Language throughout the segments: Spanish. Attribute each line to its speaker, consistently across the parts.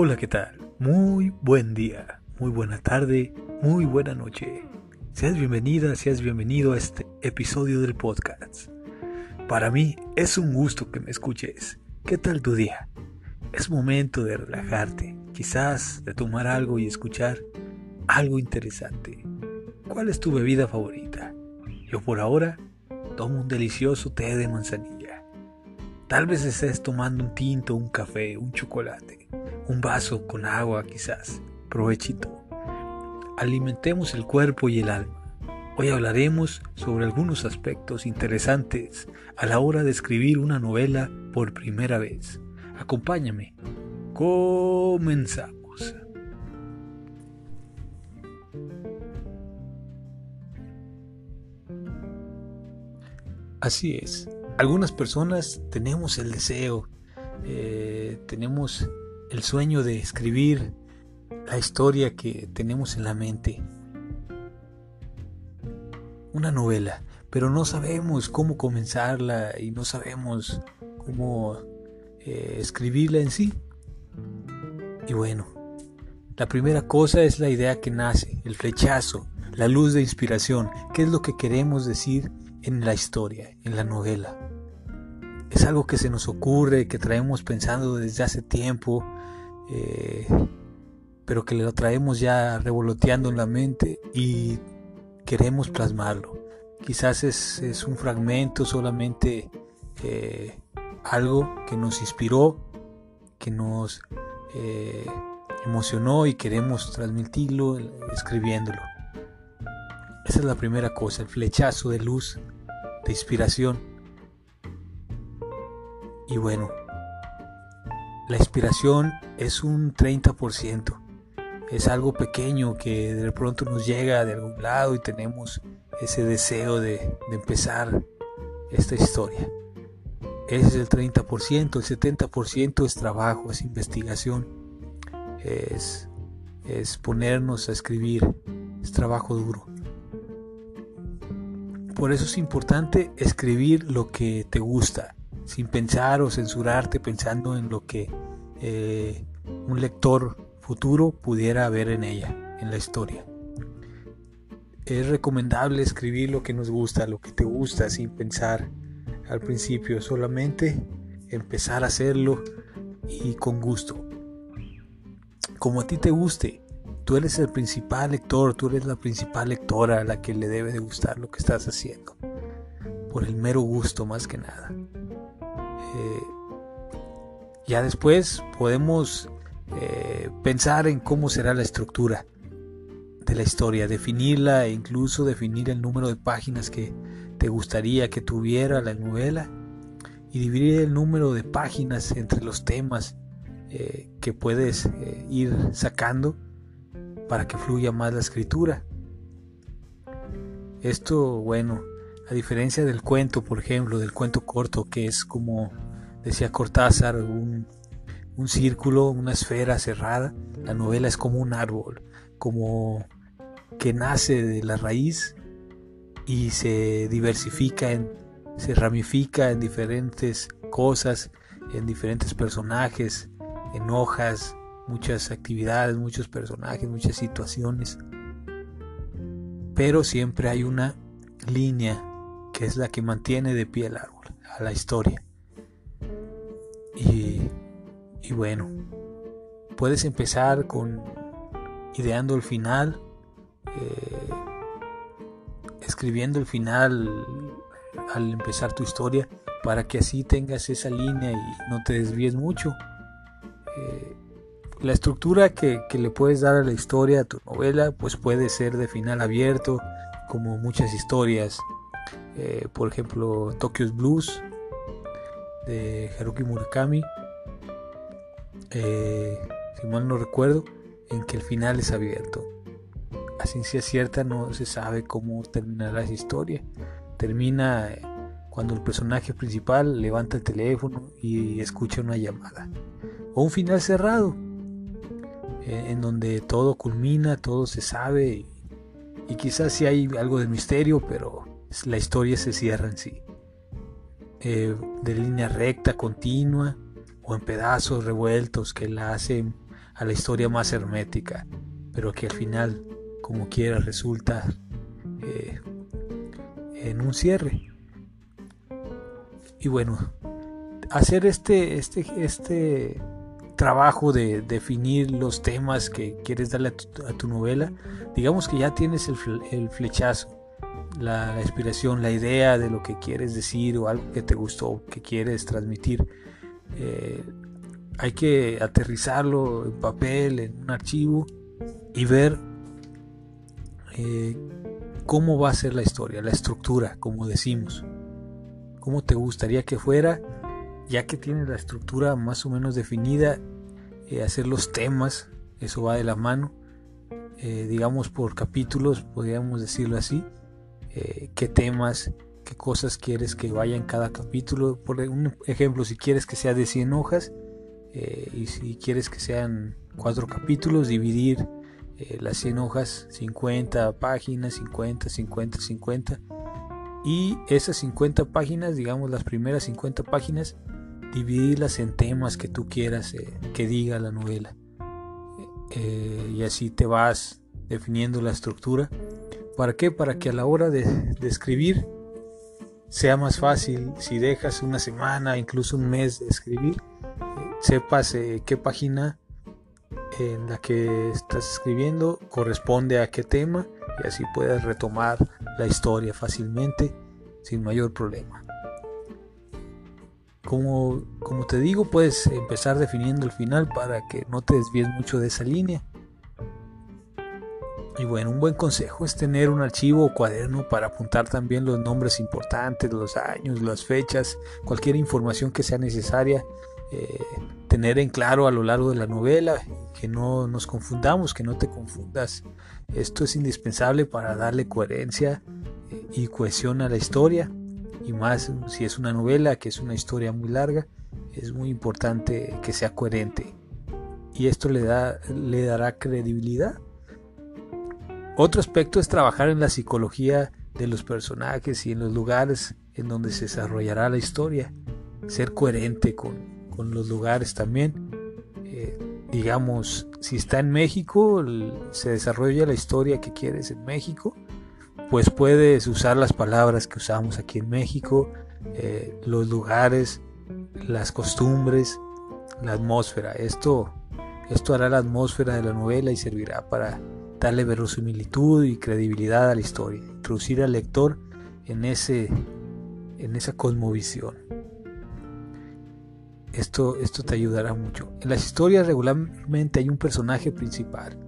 Speaker 1: Hola, ¿qué tal? Muy buen día, muy buena tarde, muy buena noche. Seas bienvenida, seas bienvenido a este episodio del podcast. Para mí es un gusto que me escuches. ¿Qué tal tu día? Es momento de relajarte, quizás de tomar algo y escuchar algo interesante. ¿Cuál es tu bebida favorita? Yo por ahora tomo un delicioso té de manzanilla. Tal vez estés tomando un tinto, un café, un chocolate un vaso con agua quizás. Provechito. Alimentemos el cuerpo y el alma. Hoy hablaremos sobre algunos aspectos interesantes a la hora de escribir una novela por primera vez. Acompáñame. Comenzamos. Así es. Algunas personas tenemos el deseo, eh, tenemos el sueño de escribir la historia que tenemos en la mente. Una novela, pero no sabemos cómo comenzarla y no sabemos cómo eh, escribirla en sí. Y bueno, la primera cosa es la idea que nace, el flechazo, la luz de inspiración, qué es lo que queremos decir en la historia, en la novela. Es algo que se nos ocurre, que traemos pensando desde hace tiempo, eh, pero que lo traemos ya revoloteando en la mente y queremos plasmarlo. Quizás es, un fragmento solamente eh, algo que nos inspiró, que nos eh, emocionó y queremos transmitirlo escribiéndolo. Esa es la primera cosa, el flechazo de luz, de inspiración. Y bueno, la inspiración es un 30%. Es algo pequeño que de pronto nos llega de algún lado y tenemos ese deseo de, empezar esta historia. Ese es el 30%, el 70% es trabajo, es investigación, es, es ponernos a escribir, es trabajo duro. Por eso es importante escribir lo que te gusta, sin pensar o censurarte pensando en lo que eh, un lector futuro pudiera ver en ella, en la historia. Es recomendable escribir lo que nos gusta, lo que te gusta, sin pensar al principio, solamente empezar a hacerlo y con gusto. Como a ti te guste, tú eres el principal lector, tú eres la principal lectora a la que le debe de gustar lo que estás haciendo. Por el mero gusto más que nada. Eh, ya después podemos eh, pensar en cómo será la estructura de la historia, definirla e incluso definir el número de páginas que te gustaría que tuviera la novela y dividir el número de páginas entre los temas eh, que puedes ir sacando para que fluya más la escritura. Esto, bueno, a diferencia del cuento, por ejemplo, del cuento corto, que es como decía Cortázar, un, círculo, una esfera cerrada, la novela es como un árbol, como que nace de la raíz y se diversifica, se ramifica en diferentes cosas, en diferentes personajes, en hojas, muchas actividades, muchos personajes, muchas situaciones. Pero siempre hay una línea que es la que mantiene de pie el árbol, a la historia. Y, bueno, puedes empezar con ideando el final, eh, escribiendo el final al empezar tu historia para que así tengas esa línea y no te desvíes mucho. Eh, la estructura que, le puedes dar a la historia, a tu novela, pues puede ser de final abierto, como muchas historias. Eh, por ejemplo, Tokyo's Blues, de Haruki Murakami, eh, si mal no recuerdo, en que el final es abierto. A ciencia cierta no se sabe cómo terminará esa historia. Termina eh, cuando el personaje principal levanta el teléfono y escucha una llamada. O un final cerrado, en donde todo culmina, todo se sabe y, quizás sí hay algo de misterio, pero la historia se cierra en sí. Eh, de línea recta, continua o en pedazos revueltos que la hacen a la historia más hermética, pero que al final, como quiera, resulta eh, en un cierre. Y bueno, hacer este, este, este trabajo de definir los temas que quieres darle a tu, novela, digamos que ya tienes el, flechazo, la, inspiración, la idea de lo que quieres decir o algo que te gustó, que quieres transmitir. Eh, hay que aterrizarlo en papel, en un archivo y ver eh, cómo va a ser la historia, la estructura, como decimos. Cómo te gustaría que fuera ya que tiene la estructura más o menos definida, eh, hacer los temas, eso va de la mano, digamos por capítulos, podríamos decirlo así, eh, qué temas, qué cosas quieres que vaya en cada capítulo. Por un ejemplo, si quieres que sea de 100 hojas y si quieres que sean cuatro capítulos, dividir las 100 hojas, 50 páginas, 50, 50, 50. Y esas 50 páginas, digamos las primeras 50 páginas, dividirlas en temas que tú quieras eh, que diga la novela. Eh, y así te vas definiendo la estructura. ¿Para qué? Para que a la hora de, escribir sea más fácil. Si dejas una semana, incluso un mes de escribir, eh, sepas qué página en la que estás escribiendo corresponde a qué tema y así puedes retomar la historia fácilmente sin mayor problema. Como, como te digo, puedes empezar definiendo el final para que no te desvíes mucho de esa línea. Y bueno, un buen consejo es tener un archivo o cuaderno para apuntar también los nombres importantes, los años, las fechas, cualquier información que sea necesaria eh, tener en claro a lo largo de la novela, que no nos confundamos, que no te confundas. Esto es indispensable para darle coherencia eh, y cohesión a la historia y más si es una novela que es una historia muy larga, es muy importante que sea coherente y esto le, da, le dará credibilidad. Otro aspecto es trabajar en la psicología de los personajes y en los lugares en donde se desarrollará la historia, ser coherente con, los lugares también. Eh, digamos, si está en México, se desarrolla la historia que quieres en México pues puedes usar las palabras que usamos aquí en México, eh, los lugares, las costumbres, la atmósfera. Esto, esto hará la atmósfera de la novela y servirá para darle verosimilitud y credibilidad a la historia, introducir al lector en, ese, en esa cosmovisión. Esto, esto te ayudará mucho. En las historias regularmente hay un personaje principal,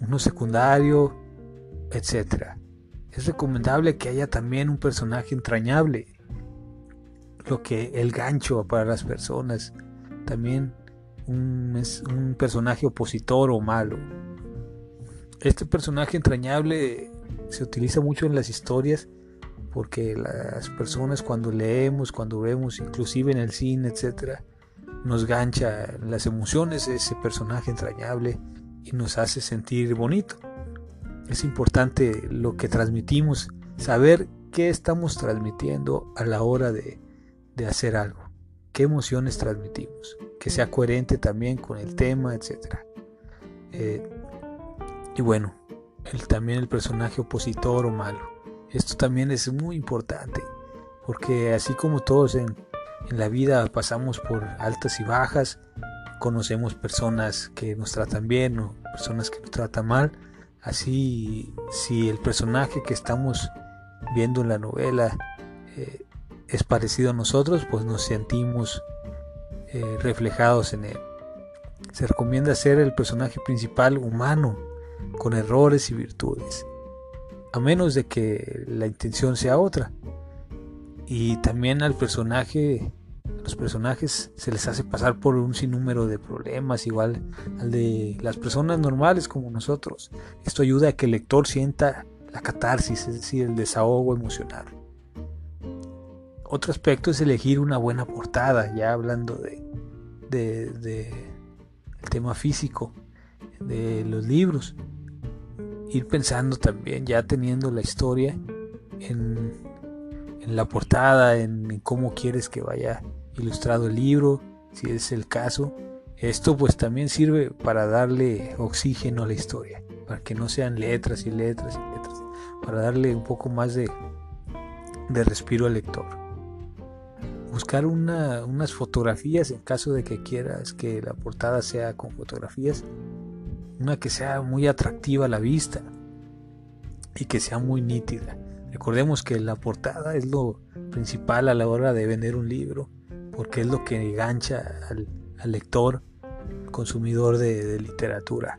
Speaker 1: uno secundario, etc. Es recomendable que haya también un personaje entrañable, lo que el gancho para las personas, también un, un personaje opositor o malo. Este personaje entrañable se utiliza mucho en las historias porque las personas cuando leemos, cuando vemos, inclusive en el cine, etc., nos gancha las emociones ese personaje entrañable y nos hace sentir bonito es importante lo que transmitimos, saber qué estamos transmitiendo a la hora de, hacer algo, qué emociones transmitimos, que sea coherente también con el tema, etc. y bueno, también el personaje opositor o malo. Esto también es muy importante, porque así como todos en, en la vida pasamos por altas y bajas, conocemos personas que nos tratan bien o personas que nos tratan mal, Así, si el personaje que estamos viendo en la novela eh, es parecido a nosotros, pues nos sentimos eh, reflejados en él. Se recomienda ser el personaje principal humano, con errores y virtudes, a menos de que la intención sea otra. Y también al personaje los personajes se les hace pasar por un sinnúmero de problemas, igual al de las personas normales como nosotros. Esto ayuda a que el lector sienta la catarsis, es decir, el desahogo emocional. Otro aspecto es elegir una buena portada, ya hablando de, de, el tema físico de los libros. Ir pensando también, ya teniendo la historia en, la portada, en cómo quieres que vaya ilustrado el libro, si es el caso, Esto pues también sirve para darle oxígeno a la historia, para que no sean letras y letras y letras, para darle un poco más de, de respiro al lector. Buscar unas fotografías en caso de que quieras que la portada sea con fotografías, una que sea muy atractiva a la vista y que sea muy nítida. Recordemos que la portada es lo principal a la hora de vender un libro, porque es lo que engancha al, lector, consumidor de, literatura.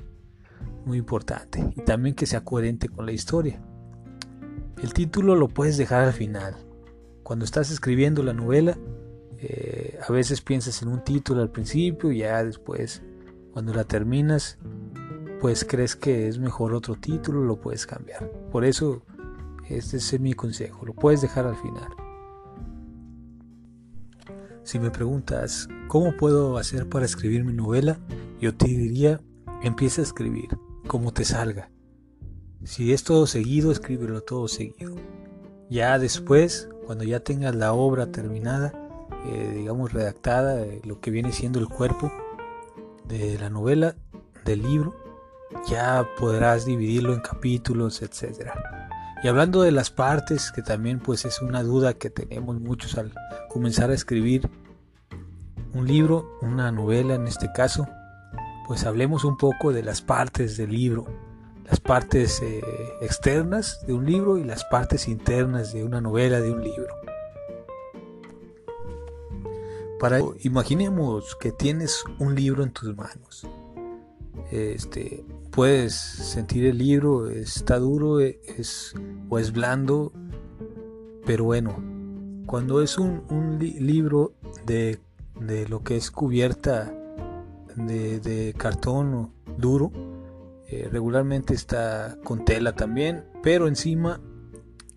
Speaker 1: Muy importante. Y también que sea coherente con la historia. El título lo puedes dejar al final. Cuando estás escribiendo la novela, eh, a veces piensas en un título al principio y ya después, cuando la terminas, pues crees que es mejor otro título, lo puedes cambiar. Por eso este es mi consejo, lo puedes dejar al final. Si me preguntas, ¿cómo puedo hacer para escribir mi novela? Yo te diría, empieza a escribir, como te salga. Si es todo seguido, escríbelo todo seguido. Ya después, cuando ya tengas la obra terminada, eh, digamos redactada, eh, lo que viene siendo el cuerpo de la novela, del libro, ya podrás dividirlo en capítulos, etcétera. Y hablando de las partes, que también pues es una duda que tenemos muchos al comenzar a escribir un libro, una novela en este caso, pues hablemos un poco de las partes del libro, las partes eh, externas de un libro y las partes internas de una novela, de un libro. Para imaginemos que tienes un libro en tus manos. Este, puedes sentir el libro, está duro es, o es blando, pero bueno, cuando es un, libro de, lo que es cubierta de, cartón duro, eh, regularmente está con tela también, pero encima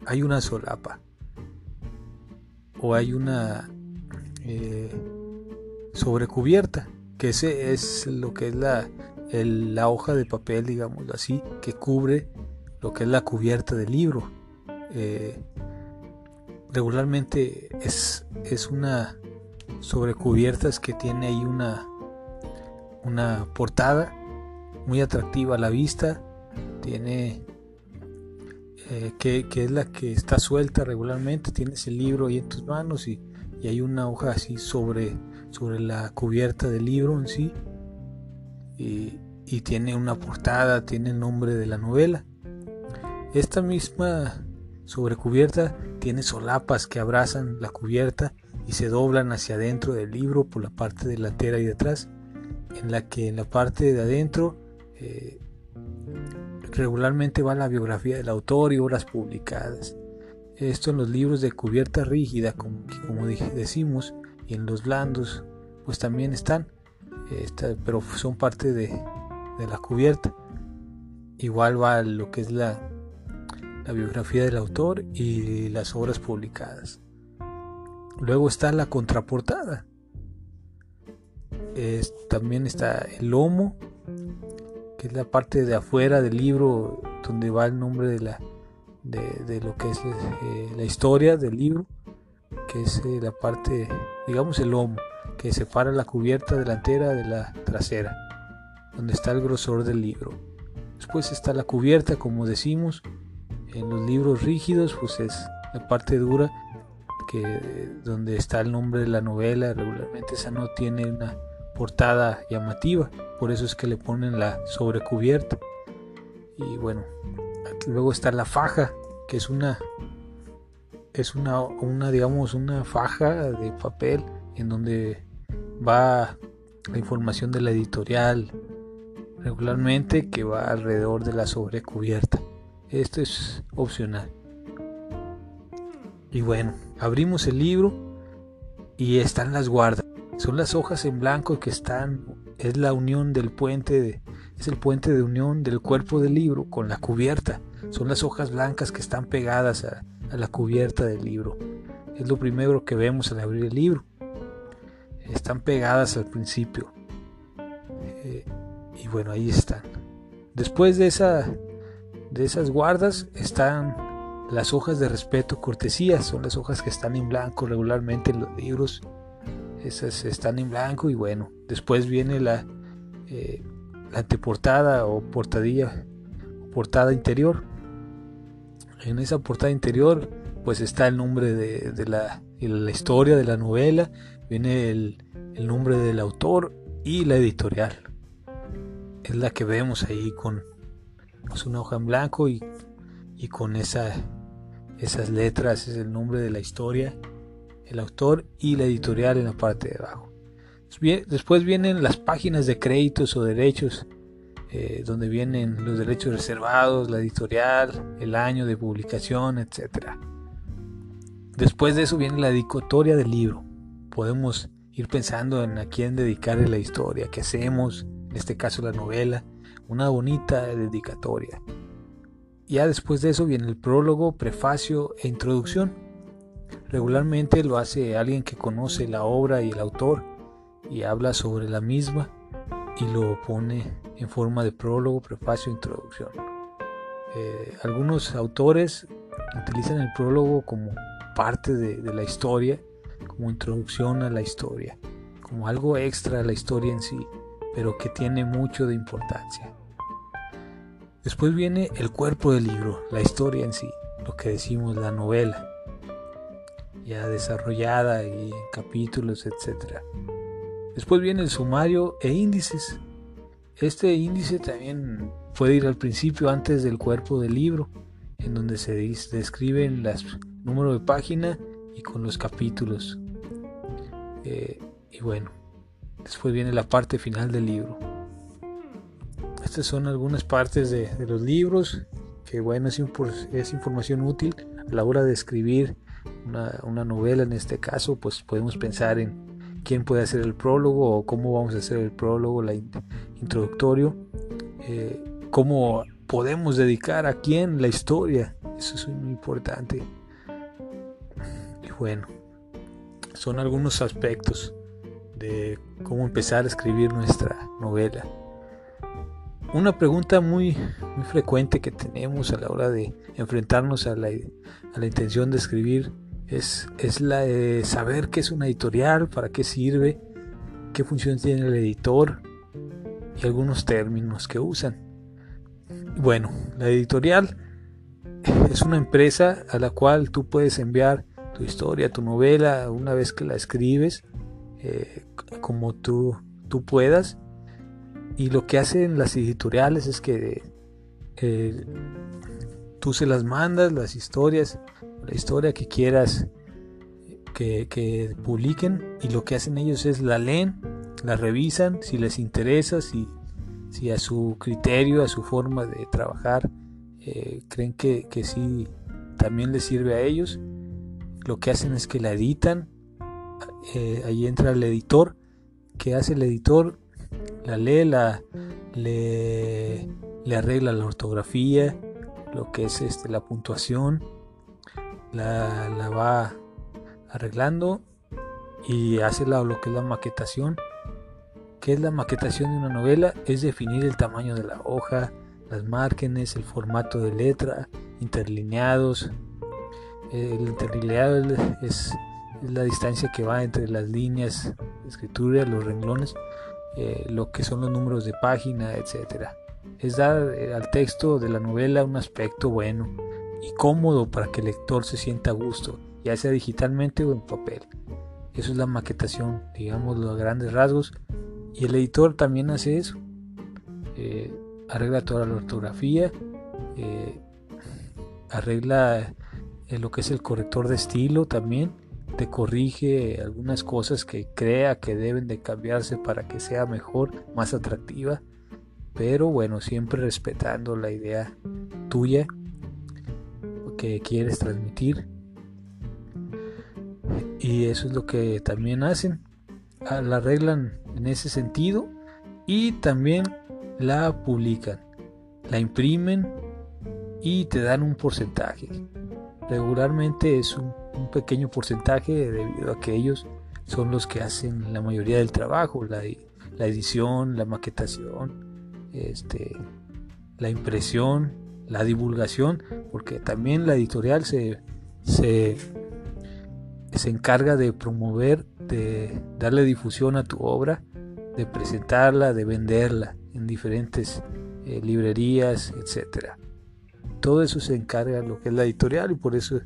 Speaker 1: hay una solapa. O hay una eh, sobrecubierta, que ese es lo que es la, la hoja de papel, digamos así, que cubre lo que es la cubierta del libro. Eh, regularmente es, es una sobrecubiertas que tiene ahí una, una portada muy atractiva a la vista. Tiene eh, que, es la que está suelta regularmente. Tienes el libro ahí en tus manos y, y hay una hoja así sobre, sobre la cubierta del libro en sí y, tiene una portada, tiene el nombre de la novela. Esta misma sobrecubierta tiene solapas que abrazan la cubierta y se doblan hacia adentro del libro por la parte delantera y detrás, en la que en la parte de adentro eh, regularmente va la biografía del autor y obras publicadas. Esto en los libros de cubierta rígida, como, como decimos, y en los blandos, pues también están pero son parte de, la cubierta. Igual va lo que es la, la biografía del autor y las obras publicadas. Luego está la contraportada. también está el lomo, que es la parte de afuera del libro donde va el nombre de, la, de, lo que es eh, la historia del libro, que es eh, la parte, digamos, el lomo que separa la cubierta delantera de la trasera, donde está el grosor del libro. Después está la cubierta, como decimos, en los libros rígidos, pues es la parte dura, que donde está el nombre de la novela, regularmente esa no tiene una portada llamativa, por eso es que le ponen la sobrecubierta. Y bueno, luego está la faja, que es una es una, una digamos una faja de papel en donde va la información de la editorial regularmente que va alrededor de la sobrecubierta. Esto es opcional. Y bueno, abrimos el libro y están las guardas. Son las hojas en blanco que están, es la unión del puente, de, es el puente de unión del cuerpo del libro con la cubierta. Son las hojas blancas que están pegadas a, a la cubierta del libro. Es lo primero que vemos al abrir el libro están pegadas al principio. Eh, y bueno, ahí están. Después de, esa, de esas guardas están las hojas de respeto, cortesía, son las hojas que están en blanco regularmente en los libros. esas están en blanco y bueno, después viene la, eh, la anteportada o portadilla, portada interior. En esa portada interior pues está el nombre de, la, historia de la novela, viene el, nombre del autor y la editorial. Es la que vemos ahí con pues, una hoja en blanco y, con esa, esas letras es el nombre de la historia el autor y la editorial en la parte de abajo. Después vienen las páginas de créditos o derechos, eh, donde vienen los derechos reservados, la editorial, el año de publicación, etc. Después de eso viene la dedicatoria del libro. Podemos ir pensando en a quién dedicarle la historia, qué hacemos, en este caso la novela, una bonita dedicatoria. Ya después de eso viene el prólogo, prefacio e introducción Regularmente lo hace alguien que conoce la obra y el autor y habla sobre la misma y lo pone en forma de prólogo, prefacio introducción. Eh, algunos autores utilizan el prólogo como parte de, la historia, como introducción a la historia, como algo extra a la historia en sí, pero que tiene mucho de importancia. Después viene el cuerpo del libro, la historia en sí, lo que decimos la novela ya desarrollada y en capítulos, etc. Después viene el sumario e índices. Este índice también puede ir al principio antes del cuerpo del libro, en donde se describen el número de página y con los capítulos. Eh, y bueno, después viene la parte final del libro. Estas son algunas partes de, los libros que bueno es, es información útil a la hora de escribir una, novela en este caso, pues podemos pensar en quién puede hacer el prólogo o cómo vamos a hacer el prólogo, la introductorio, eh, cómo podemos dedicar a quién la historia, eso es muy importante. Y bueno, son algunos aspectos de cómo empezar a escribir nuestra novela. Una pregunta muy, muy frecuente que tenemos a la hora de enfrentarnos a la, a la intención de escribir es, la de saber qué es una editorial, para qué sirve, qué función tiene el editor y algunos términos que usan. Bueno, la editorial es una empresa a la cual tú puedes enviar tu historia, tu novela, una vez que la escribes, eh, como tú, tú puedas. Y lo que hacen las editoriales es que eh, tú se las mandas, las historias, la historia que quieras que, publiquen y lo que hacen ellos es la leen, la revisan, si les interesa, si, si a su criterio, a su forma de trabajar, eh, creen que, que sí también les sirve a ellos, lo que hacen es que la editan, eh, ahí entra el editor, que hace el editor? La lee, la, le, le arregla la ortografía, lo que es este, la puntuación, la, va arreglando y hace lo que es la maquetación. ¿Qué es la maquetación de una novela? Es definir el tamaño de la hoja, las márgenes, el formato de letra, interlineados. El interlineado es, la distancia que va entre las líneas de escritura, los renglones, eh, lo que son los números de página, etc. Es dar eh, al texto de la novela un aspecto bueno y cómodo para que el lector se sienta a gusto, ya sea digitalmente o en papel. Eso es la maquetación, digamos, los grandes rasgos. Y el editor también hace eso. Eh, arregla toda la ortografía, eh, arregla eh, lo que es el corrector de estilo también, te corrige algunas cosas que crea que deben de cambiarse para que sea mejor, más atractiva, pero bueno, siempre respetando la idea tuya que quieres transmitir. Y eso es lo que también hacen. La arreglan en ese sentido y también la publican. La imprimen y te dan un porcentaje. Regularmente es un, pequeño porcentaje debido a que ellos son los que hacen la mayoría del trabajo, la, la edición, la maquetación, este, la impresión la divulgación, porque también la editorial se, se, se encarga de promover, de darle difusión a tu obra, de presentarla, de venderla en diferentes eh, librerías, etcétera. Todo eso se encarga lo que es la editorial y por eso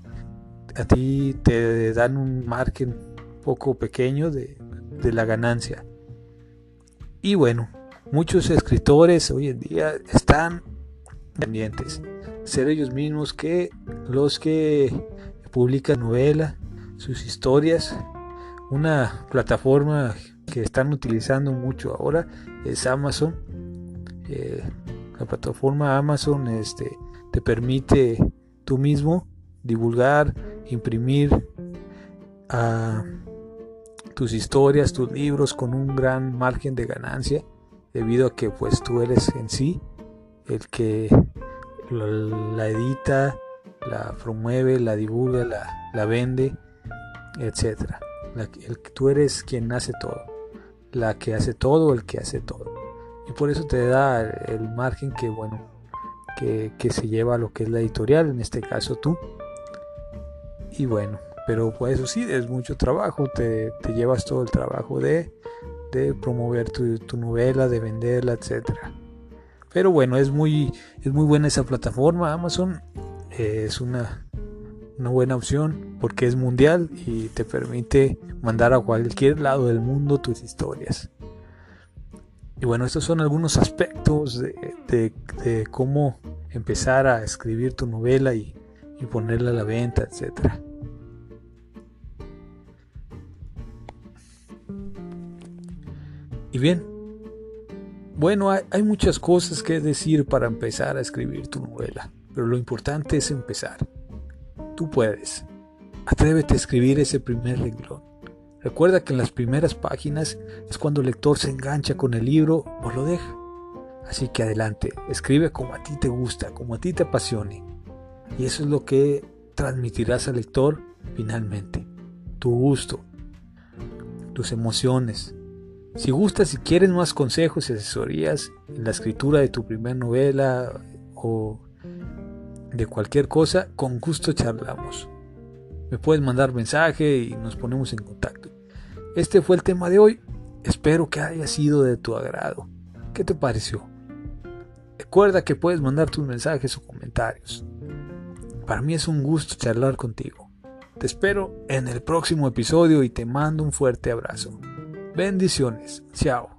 Speaker 1: a ti te dan un margen poco pequeño de, de la ganancia. Y bueno, muchos escritores hoy en día están ser ellos mismos que los que publican novela, sus historias. Una plataforma que están utilizando mucho ahora es Amazon. Eh, la plataforma Amazon este, te permite tú mismo divulgar, imprimir a tus historias, tus libros con un gran margen de ganancia debido a que pues tú eres en sí el que la edita, la promueve, la divulga, la, vende, etcétera. el, tú eres quien hace todo, la que hace todo, el que hace todo. Y por eso te da el margen que, bueno, que, se lleva lo que es la editorial, en este caso tú. Y bueno, pero pues eso sí, es mucho trabajo, te, llevas todo el trabajo de, de promover tu, tu, novela, de venderla, etcétera. Pero bueno, es muy, es muy buena esa plataforma, Amazon. Eh, es una, una buena opción porque es mundial y te permite mandar a cualquier lado del mundo tus historias. Y bueno, estos son algunos aspectos de, cómo empezar a escribir tu novela y, y ponerla a la venta, etcétera. Y bien, bueno, hay, muchas cosas que decir para empezar a escribir tu novela, pero lo importante es empezar. Tú puedes. Atrévete a escribir ese primer renglón. Recuerda que en las primeras páginas es cuando el lector se engancha con el libro o lo deja. Así que adelante, escribe como a ti te gusta, como a ti te apasione. Y eso es lo que transmitirás al lector finalmente. Tu gusto, tus emociones, si gustas, si quieres más consejos y asesorías en la escritura de tu primera novela o de cualquier cosa, con gusto charlamos. Me puedes mandar mensaje y nos ponemos en contacto. Este fue el tema de hoy. Espero que haya sido de tu agrado. ¿Qué te pareció? Recuerda que puedes mandar tus mensajes o comentarios. Para mí es un gusto charlar contigo. Te espero en el próximo episodio y te mando un fuerte abrazo. Bendiciones. Chao.